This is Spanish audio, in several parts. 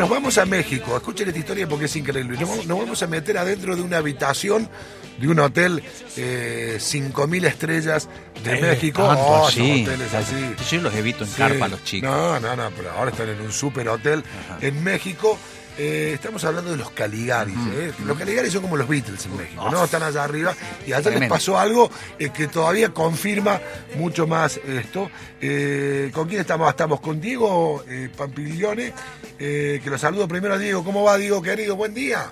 Nos vamos a México, escuchen esta historia porque es increíble. Nos, nos vamos a meter adentro de una habitación de un hotel eh, 5.000 estrellas de Eh, México. tanto Oh, hoteles así. Yo los evito en Sí. carpa a los chicos. No, no, no, pero ahora están en un super hotel en México. Eh, estamos hablando de los Caligaris. eh. Los Caligaris son como los Beatles en México, ¿no? Están allá arriba y allá les pasó algo eh, que todavía confirma mucho más esto. Eh, ¿Con quién estamos? Estamos con Diego eh, Pampiglione, eh, que lo saludo primero a Diego. ¿Cómo va, Diego, querido? Buen día.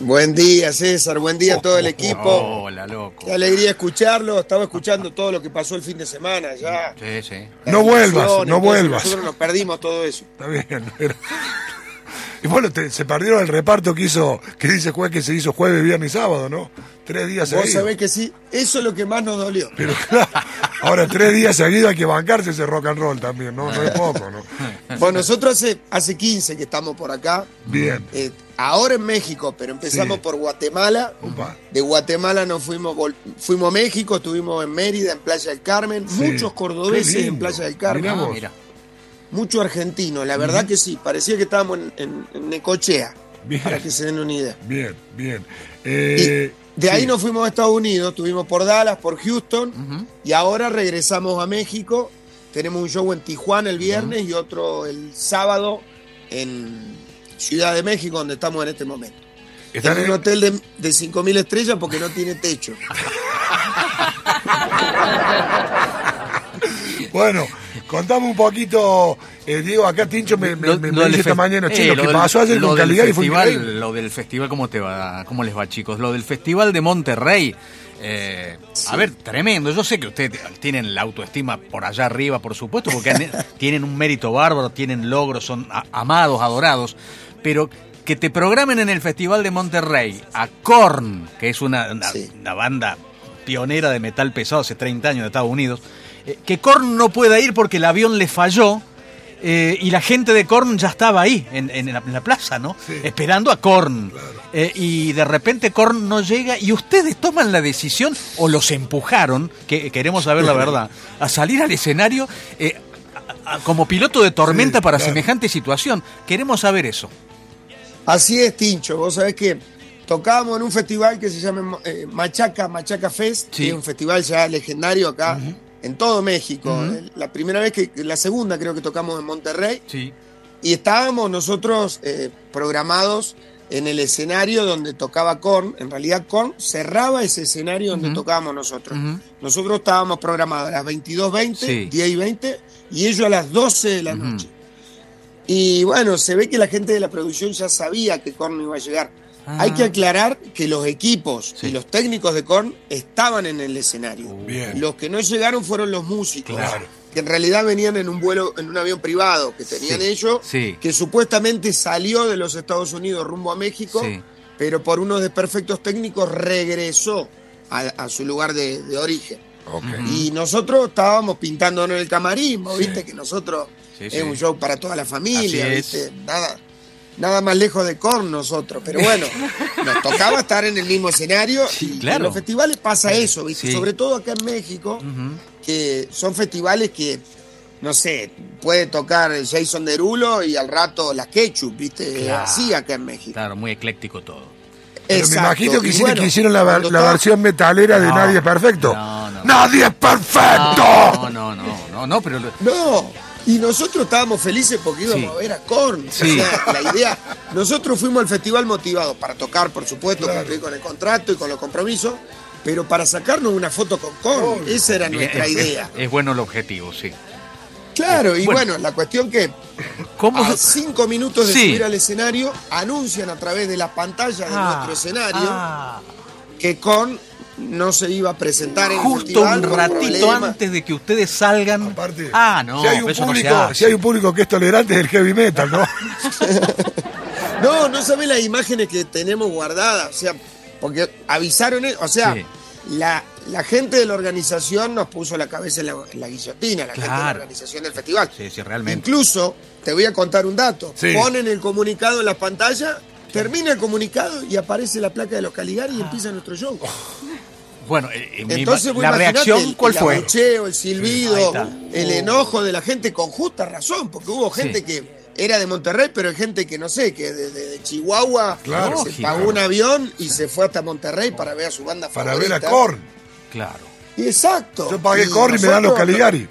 Buen día, César. Buen día a todo el Oh, equipo. Hola, loco. Qué alegría escucharlo. Estaba escuchando todo lo que pasó el fin de semana ya. Sí, sí. No vuelvas, no vuelvas. Nosotros nos perdimos todo eso. Está bien, pero... Y bueno, te- se perdieron el reparto que hizo, que dice juez que se hizo jueves, viernes y sábado, ¿no? Tres días Vos seguidos. sabés que sí, eso es lo que más nos dolió. Pero claro, ahora tres días seguidos hay que bancarse ese rock and roll también, ¿no? No es poco, ¿no? Bueno, nosotros hace, hace 15 que estamos por acá. Bien. Eh, ahora en México, pero empezamos Sí. por Guatemala. Upa. De Guatemala nos fuimos, fuimos a México, estuvimos en Mérida, en Playa del Carmen. Sí. Muchos cordobeses en Playa del Carmen. Mirá Ah, vos. mira. Muchos argentinos, la verdad que sí, parecía que estábamos en, en- en Necochea, Bien. para que se den una idea. Bien, bien. Eh, de ahí nos fuimos a Estados Unidos, estuvimos por Dallas, por Houston, y ahora regresamos a México. Tenemos un show en Tijuana el viernes y otro el sábado en Ciudad de México, donde estamos en este momento. Están en un hotel de, de 5.000 estrellas porque no tiene techo. Bueno, contame un poquito, eh, Diego, acá Tincho me, me, Lo- me- lo dice esta mañana, eh, che, lo, lo que del- pasó ayer lo con del Caligari fue festival, increíble. Lo del festival, ¿cómo te va? ¿Cómo les va, chicos? Lo del festival de Monterrey. eh, A ver, tremendo. Yo sé que ustedes tienen la autoestima por allá arriba, por supuesto, porque han- tienen un mérito bárbaro, tienen logros, son a- amados, adorados, pero que te programen en el festival de Monterrey a Korn, que es una, una- Sí. una banda pionera de metal pesado hace 30 años de Estados Unidos, eh, que Korn no pueda ir porque el avión le falló. eh, y la gente de Korn ya estaba ahí, en, en la, en la plaza, ¿no? Sí. Esperando a Korn. Eh, y de repente Korn no llega y ustedes toman la decisión o los empujaron, que queremos saber la verdad, a salir al escenario eh, a- a- como piloto de tormenta Sí, para claro. semejante situación. Queremos saber eso. Así es, Tincho. Vos sabés que tocábamos en un festival que se llama eh, Machaca, Machaca Fest, Sí. que es un festival ya legendario acá en todo México. Eh, La primera vez que, la segunda creo que tocamos en Monterrey. Sí. Y estábamos nosotros eh, programados en el escenario donde tocaba Korn. En realidad Korn cerraba ese escenario donde tocábamos nosotros. Nosotros estábamos programados a las 22.20, Sí. 10 y 20, y ellos a las 12 de la noche. Y bueno, se ve que la gente de la producción ya sabía que Korn iba a llegar. Ah. Hay que aclarar que los equipos Sí. y los técnicos de Korn estaban en el escenario. Bien. Los que no llegaron fueron los músicos, Claro. que en realidad venían en un vuelo, en un avión privado que tenían Sí, ellos, sí. que supuestamente salió de los Estados Unidos rumbo a México, Sí. pero por unos desperfectos técnicos regresó a, a su lugar de, de origen. Y nosotros estábamos pintándonos en el camarín, ¿vos viste que nosotros Sí, es sí. un show para toda la familia, Así es. ¿viste? Nada, nada más lejos de Korn nosotros, pero bueno, nos tocaba estar en el mismo escenario Sí, y claro. en los festivales pasa eso, ¿viste? Sí. Sobre todo acá en México, que son festivales que, no sé, puede tocar Jason Derulo y al rato la Ketchup, ¿viste? Claro. Así acá en México. Claro, muy ecléctico todo. Pero me imagino que hicieron, bueno, que hicieron la, versión metalera de. Nadie es Perfecto. No. ¡Nadie es perfecto! No, no, no, no, no, pero No, y nosotros estábamos felices porque íbamos Sí. a ver a Korn. Sí. O sea, la idea, nosotros fuimos al festival motivados para tocar, por supuesto, Claro. cumplir con el contrato y con los compromisos, pero para sacarnos una foto con Korn. Esa era nuestra es, idea. es bueno el objetivo, sí. Claro, y Bueno. bueno, la cuestión que ¿Cómo? a cinco minutos de Sí. subir al escenario, anuncian a través de la pantalla de Ah, nuestro escenario ah. que Korn no se iba a presentar en el Justo festival un ratito antes de que ustedes salgan. Aparte, ah, no, si, hay un no público, hace. si hay un público que es tolerante es el heavy metal, ¿no? No, no sabés las imágenes que tenemos guardadas, o sea, porque avisaron, o sea, Sí. la, la gente de la organización nos puso la cabeza en la, en la guillotina, la gente de la organización del festival. Sí, sí, realmente. Incluso, te voy a contar un dato, Sí. ponen el comunicado en la pantalla, termina el comunicado y aparece la placa de los Caligari y empieza nuestro show. Bueno, eh, eh, mi- Entonces, la reacción, el- ¿cuál el fue? abucheo, el silbido, el Oh. enojo de la gente con justa razón, porque hubo gente Sí. que era de Monterrey, pero hay gente que no sé, que de, de- de Chihuahua Claro. se Lógico. pagó un avión y se fue hasta Monterrey para ver a su banda Para favorita. ver a Korn. Claro. Exacto. Yo pagué Korn y me dan los Caligari.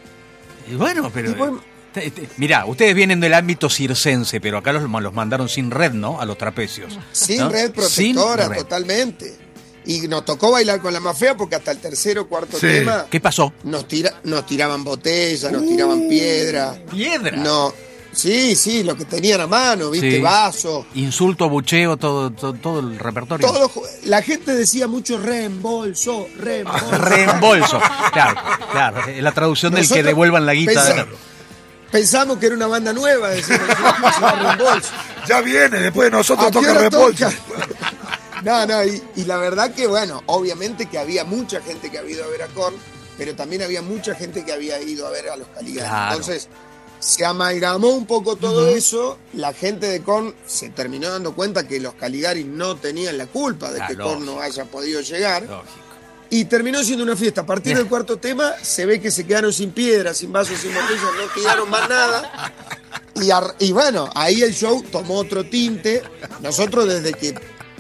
Y bueno, pero. Y bueno- te- mirá, ustedes vienen del ámbito circense, pero acá los, los mandaron sin red, ¿no? A los trapecios. Sin ¿no? red Sin protectora, red. totalmente. Y nos tocó bailar con la más fea porque hasta el tercero o cuarto Sí. tema ¿Qué pasó? nos, tira, nos tiraban botellas, nos tiraban piedra. Piedra. No, sí, sí, lo que tenían a mano, viste, Sí. vasos. Insulto, bucheo, todo, todo, todo el repertorio. Todo, la gente decía mucho reembolso, reembolso. Reembolso. Claro, claro. Es la traducción del que devuelvan la guita. pensa- Pensamos que era una banda nueva, decimos, reembolso. Ya viene, después de nosotros ¿A qué toca reembolso. toca? No, no, y, y la verdad que, bueno, obviamente que había mucha gente que había ido a ver a Korn, pero también había mucha gente que había ido a ver a los Caligari. Claro. Entonces, se amalgamó un poco todo eso, la gente de Korn se terminó dando cuenta que los Caligari no tenían la culpa de Ah, que lógico. Korn no haya podido llegar. Lógico. Y terminó siendo una fiesta. A partir del cuarto tema se ve que se quedaron sin piedras, sin vasos, sin botellas, no quedaron más nada. Y, y bueno, ahí el show tomó otro tinte. Nosotros desde que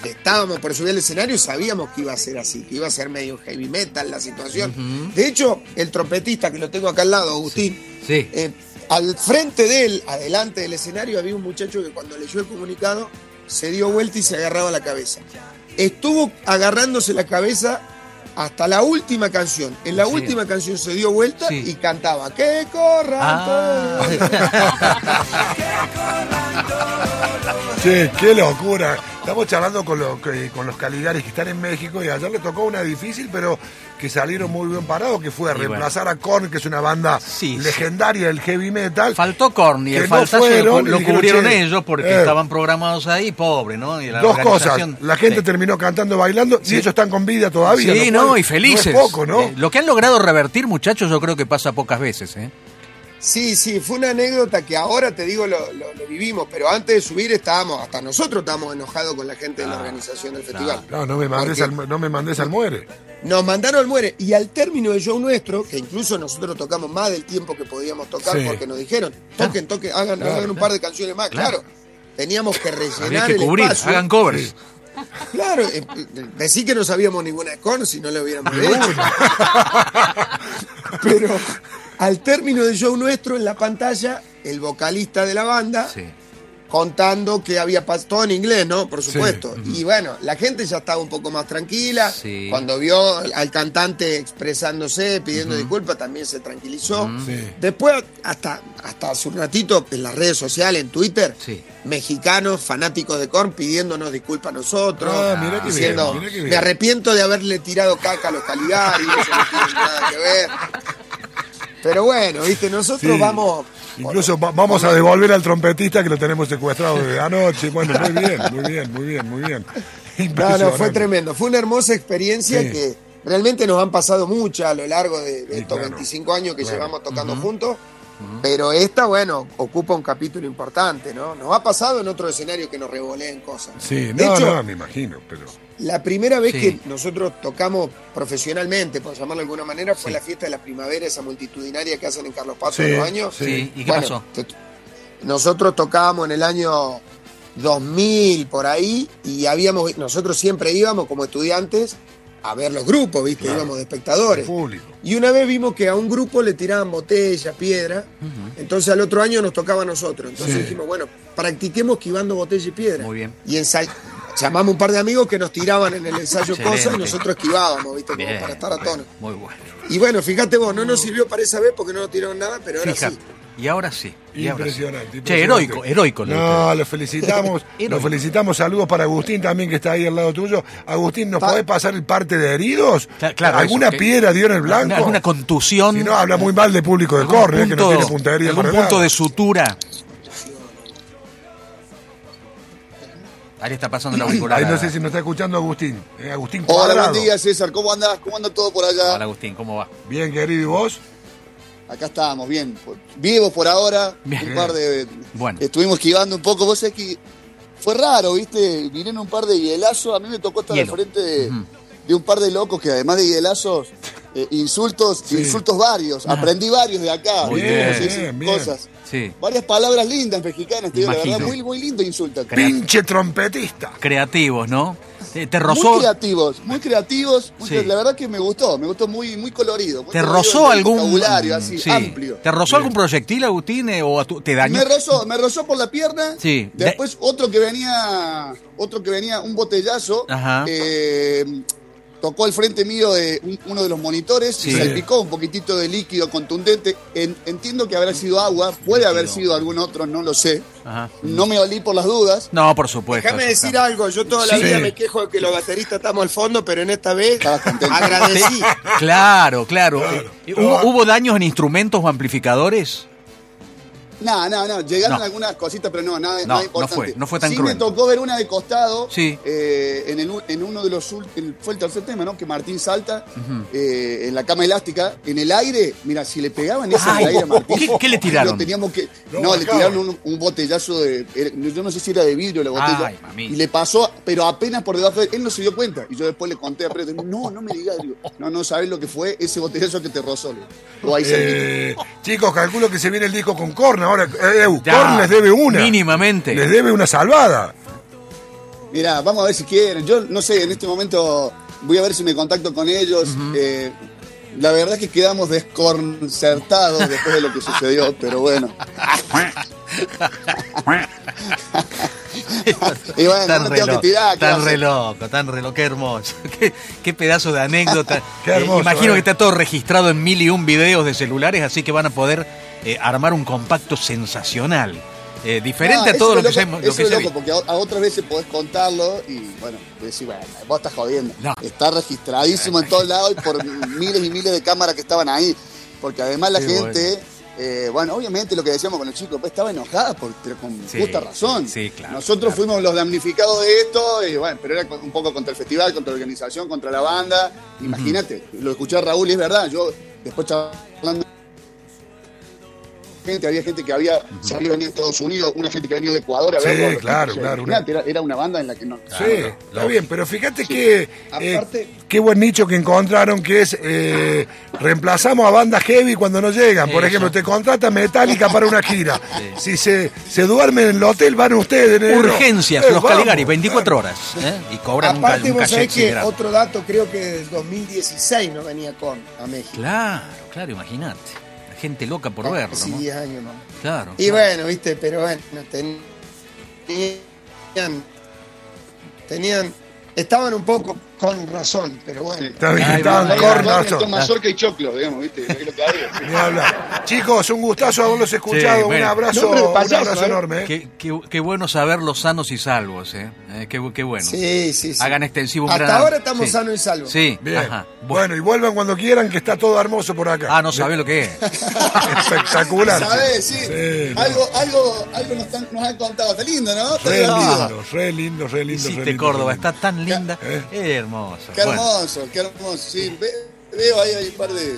estábamos por subir al escenario sabíamos que iba a ser así, que iba a ser medio heavy metal la situación. De hecho, el trompetista que lo tengo acá al lado, Agustín, Sí. eh, al frente de él, adelante del escenario, había un muchacho que cuando leyó el comunicado se dio vuelta y se agarraba la cabeza. Estuvo agarrándose la cabeza hasta la última canción. En la Sí. última canción se dio vuelta Sí. y cantaba ¡Que corran Ah. todos! Che, qué locura. Estamos charlando con, los con los Caligaris que están en México y ayer le tocó una difícil, pero que salieron muy bien parados, que fue a Y bueno. reemplazar a Korn, que es una banda Sí, sí. legendaria del heavy metal. Faltó Korn y el faltazo lo, cubrieron "Che, ellos porque eh". estaban programados ahí, pobre, ¿no? Y la Dos cosas. La gente Sí. terminó cantando, bailando, y ellos están con vida todavía. Sí, no, y felices. No es poco, ¿no? Eh, lo que han logrado revertir, muchachos, yo creo que pasa pocas veces, ¿eh? Sí, sí, fue una anécdota que ahora te digo lo, lo- lo vivimos, pero antes de subir estábamos, hasta nosotros estábamos enojados con la gente de la Ah, organización del festival. No, no me mandes, Porque- al, no me mandes al muere. Nos mandaron al muere y al término del show nuestro, que incluso nosotros tocamos más del tiempo que podíamos tocar Sí. porque nos dijeron, toquen, toquen, hagan, Claro, hagan un par de canciones más, Claro. claro. Teníamos que rellenar Había que el cubrir, espacio. hagan covers. Claro, eh, eh, decí que no sabíamos ninguna de Korn si no lo hubiéramos hecho. Pero al término del show nuestro, en la pantalla, el vocalista de la banda Sí. contando que había pasado todo en inglés, ¿no? Por Sí, supuesto. Y bueno, la gente ya estaba un poco más tranquila. Sí. Cuando vio al cantante expresándose, pidiendo disculpas, también se tranquilizó. Sí. Después, hasta, hasta hace un ratito, en las redes sociales, en Twitter, Sí. mexicanos fanáticos de Korn pidiéndonos disculpas a nosotros. Ah, mirá qué bien, diciendo, mirá qué bien. me arrepiento de haberle tirado caca a los Caligari, eso no tiene nada que ver. Pero bueno, viste, nosotros Sí. vamos... Incluso va- vamos a devolver al trompetista que lo tenemos secuestrado de anoche. Bueno, muy bien, muy bien, muy bien, muy bien. No, no, fue tremendo. Fue una hermosa experiencia Sí. que realmente nos han pasado muchas a lo largo de, estos claro. 25 años que Claro. llevamos tocando juntos. Pero esta, bueno, ocupa un capítulo importante, ¿no? Nos ha pasado en otro escenario que nos revoleen cosas. Sí, de no, hecho, no, me imagino, pero. la primera vez Sí. que nosotros tocamos profesionalmente, por llamarlo de alguna manera, fue la fiesta de la primavera, esa multitudinaria que hacen en Carlos Paz Sí, todos los años. Sí. Sí. ¿Y qué Bueno, pasó? nosotros tocábamos en el año 2000 por ahí y habíamos nosotros siempre íbamos como estudiantes a ver los grupos, ¿viste? Claro. Íbamos de espectadores. Público. Y una vez vimos que a un grupo le tiraban botella, piedra, entonces al otro año nos tocaba a nosotros. Entonces Sí. dijimos, bueno, practiquemos esquivando botella y piedra. Muy bien. Y llamamos un par de amigos que nos tiraban en el ensayo cosas y nosotros esquivábamos, ¿viste? Como Bien, para estar a tono. Muy bueno. Y bueno, fíjate vos, no nos sirvió para esa vez porque no nos tiraron nada, pero ahora Fíjate. sí. Y ahora sí. y ahora sí. Impresionante, Che, impresionante. heroico, heroico. lo de No, ustedes. lo felicitamos, lo Heroico. felicitamos. Saludos para Agustín también, que está ahí al lado tuyo. Agustín, ¿nos Pa- podés pasar el parte de heridos? Cla- claro, ¿Alguna eso, que- piedra dio en el blanco? ¿Alguna, alguna contusión? Si no, habla muy mal del público de Corre, que no tiene puntería algún punto nada. de sutura. Ahí está pasando la auricular. Ahí no sé si nos está escuchando Agustín. Eh, Agustín Hola, Cuadrado. buen día César, ¿cómo andás? ¿Cómo anda todo por allá? Hola Agustín, ¿cómo va? Bien, querido, ¿y vos? Acá estamos, bien. por- Vivos por ahora. Bien. Un par de. Bueno. Estuvimos esquivando un poco. Vos sabés que fue raro, ¿viste? Vinieron un par de hielazos. A mí me tocó estar Hielo. al frente de, de un par de locos que además de hielazos eh, insultos, insultos varios. Aprendí varios de acá. Cosas. Sí. Varias palabras lindas mexicanas, te digo, la verdad, muy, muy lindo insultan. Pinche trompetista. Creativos, ¿no? ¿Te, te Muy rozó, creativos, muy creativos. muy Sí. cre- La verdad que me gustó, me gustó muy, muy colorido. muy te colorido rozó algún. vocabulario así, sí. amplio. ¿Te rozó algún proyectil, Agustín? eh, ¿O te dañó? Me rozó, me rozó por la pierna. Sí. Después otro que venía, otro que venía, un botellazo. Ajá. eh, tocó el frente mío de un- uno de los monitores Sí. y salpicó un poquitito de líquido contundente. En- entiendo que habrá sido agua, puede haber sido algún otro, no lo sé. Ajá. No me olí por las dudas. No, por supuesto. Déjame decir está. algo, yo toda la Sí. vida me quejo de que los bateristas estamos al fondo, pero en esta vez agradecí. Claro, claro. Eh, ¿Hubo, hubo daños en instrumentos o amplificadores? No, no, no, llegaron No. algunas cositas, pero no, nada, No, nada no importante. fue- no fue tan sí cruento. me tocó ver una de costado, Sí. eh, en, el, en uno de los, fue el tercer tema, ¿no? Que Martín salta eh, en la cama elástica, en el aire, mira, si le pegaban ese Ay, en el aire a Martín. ¿qué- qué le tiraron? lo teníamos que, Lo no, le tiraron un, un botellazo de, era- yo no sé si era de vidrio la botella, Ay, mamita. y le pasó, pero apenas por debajo de él no se dio cuenta, y yo después le conté a Preto, no, no me digas, digo, no, no sabes lo que fue ese botellazo que te rozó, le digo. o ahí se Eh, chicos, calculo que se viene el disco con Korn. Ahora, eh, les debe una. Mínimamente. Les debe una salvada. Mira, vamos a ver si quieren. Yo no sé, en este momento voy a ver si me contacto con ellos. Eh, la verdad es que quedamos desconcertados después de lo que sucedió, pero bueno. y bueno, Tan no re tengo que loco, tirar. ¿qué tan re loco, tan re loco, qué hermoso. Qué, qué pedazo de anécdota. Eh, imagino eh. que está todo registrado en mil y un videos de celulares, así que van a poder eh, armar un compacto sensacional. Diferente No, a todo eso lo que se lo eso que es loco, porque a, a otras veces podés contarlo y bueno, decir, bueno, vos estás jodiendo. No. Está registradísimo en todos lados y por miles y miles de cámaras que estaban ahí. Porque además la gente, eh, bueno, obviamente lo que decíamos con el chico, pues estaba enojada, por, pero con Sí, justa razón. sí, claro, Nosotros claro. fuimos los damnificados de esto, y bueno, pero era un poco contra el festival, contra la organización, contra la banda. Imagínate, lo escuché a Raúl y es verdad, yo después charlando gente, había gente que había venido de Estados Unidos, una gente que había venido de Ecuador a Sí, verlo, claro, claro, imagínate, Era, era una banda en la que no. Sí, está bien, pero fíjate que eh, Aparte- qué buen nicho que encontraron que es eh, reemplazamos a bandas heavy cuando no llegan. Por Eso. ejemplo, te contrata Metallica para una gira. Si se, se duermen en el hotel, van ustedes. negro. Urgencias, Eh, los vamos. Caligari, 24 horas. ¿eh? Y cobran Aparte, un vos sabés que grande. otro dato, creo que del 2016 no venía con a México. Claro, claro, imagínate. Gente loca por verlo, Casi ¿no? 10 años, ¿no? Claro. Y claro. bueno, viste, pero bueno, tenían, tenían, estaban un poco con razón, pero bueno. Está bien, Ay, estaban con razón. mazorca y choclo, digamos, ¿viste? Es lo que hay. Chicos, un gustazo haberlos escuchado. Sí, un bueno. abrazo, Nombre de un abrazo ¿eh? enorme. ¿eh? Qué, qué- qué bueno saberlos sanos y salvos, ¿eh? Eh, qué, qué bueno. Sí, sí, sí. Hagan extensivo un Hasta gran- ahora estamos sí. sanos y salvos. Sí, Bien. ajá. Bueno, y vuelvan cuando quieran, que está todo hermoso por acá. Ah, no sabés lo que es. Espectacular. ¿Sabes? Sí. Sí, no. algo, algo, algo nos, han contado. Está lindo, ¿no? Está Re lindo, re lindo, re lindo. re lindo, Córdoba, re lindo. está tan linda. Qué hermoso. Qué Bueno, hermoso, qué hermoso. Sí, ve- veo ahí, hay un par de.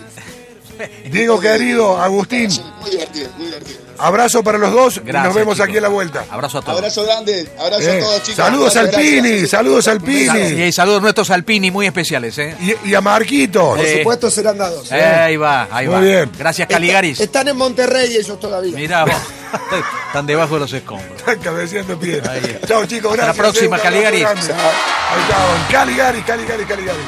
Diego querido, Agustín, Muy divertido, muy divertido. abrazo para los dos y gracias, nos vemos chicos. aquí en la vuelta. Abrazo a todos. Abrazo grande, abrazo Eh, a todos, chicos. saludos al Gracias, Pini, gracias. saludos al Y, Pini. y saludos nuestros Alpini muy especiales, ¿eh? Y, y a Marquitos. Por Eh, supuesto serán dados. Eh, ahí va, ahí Muy va. bien. Gracias, Está- Caligaris. están en Monterrey ellos todavía. Mirá vos. Están debajo de los escombros. Están cabeceando piedra. Ahí está. Chao chicos, Hasta la gracias. próxima, eh, Caligaris. está, Caligaris, Caligaris, Caligaris.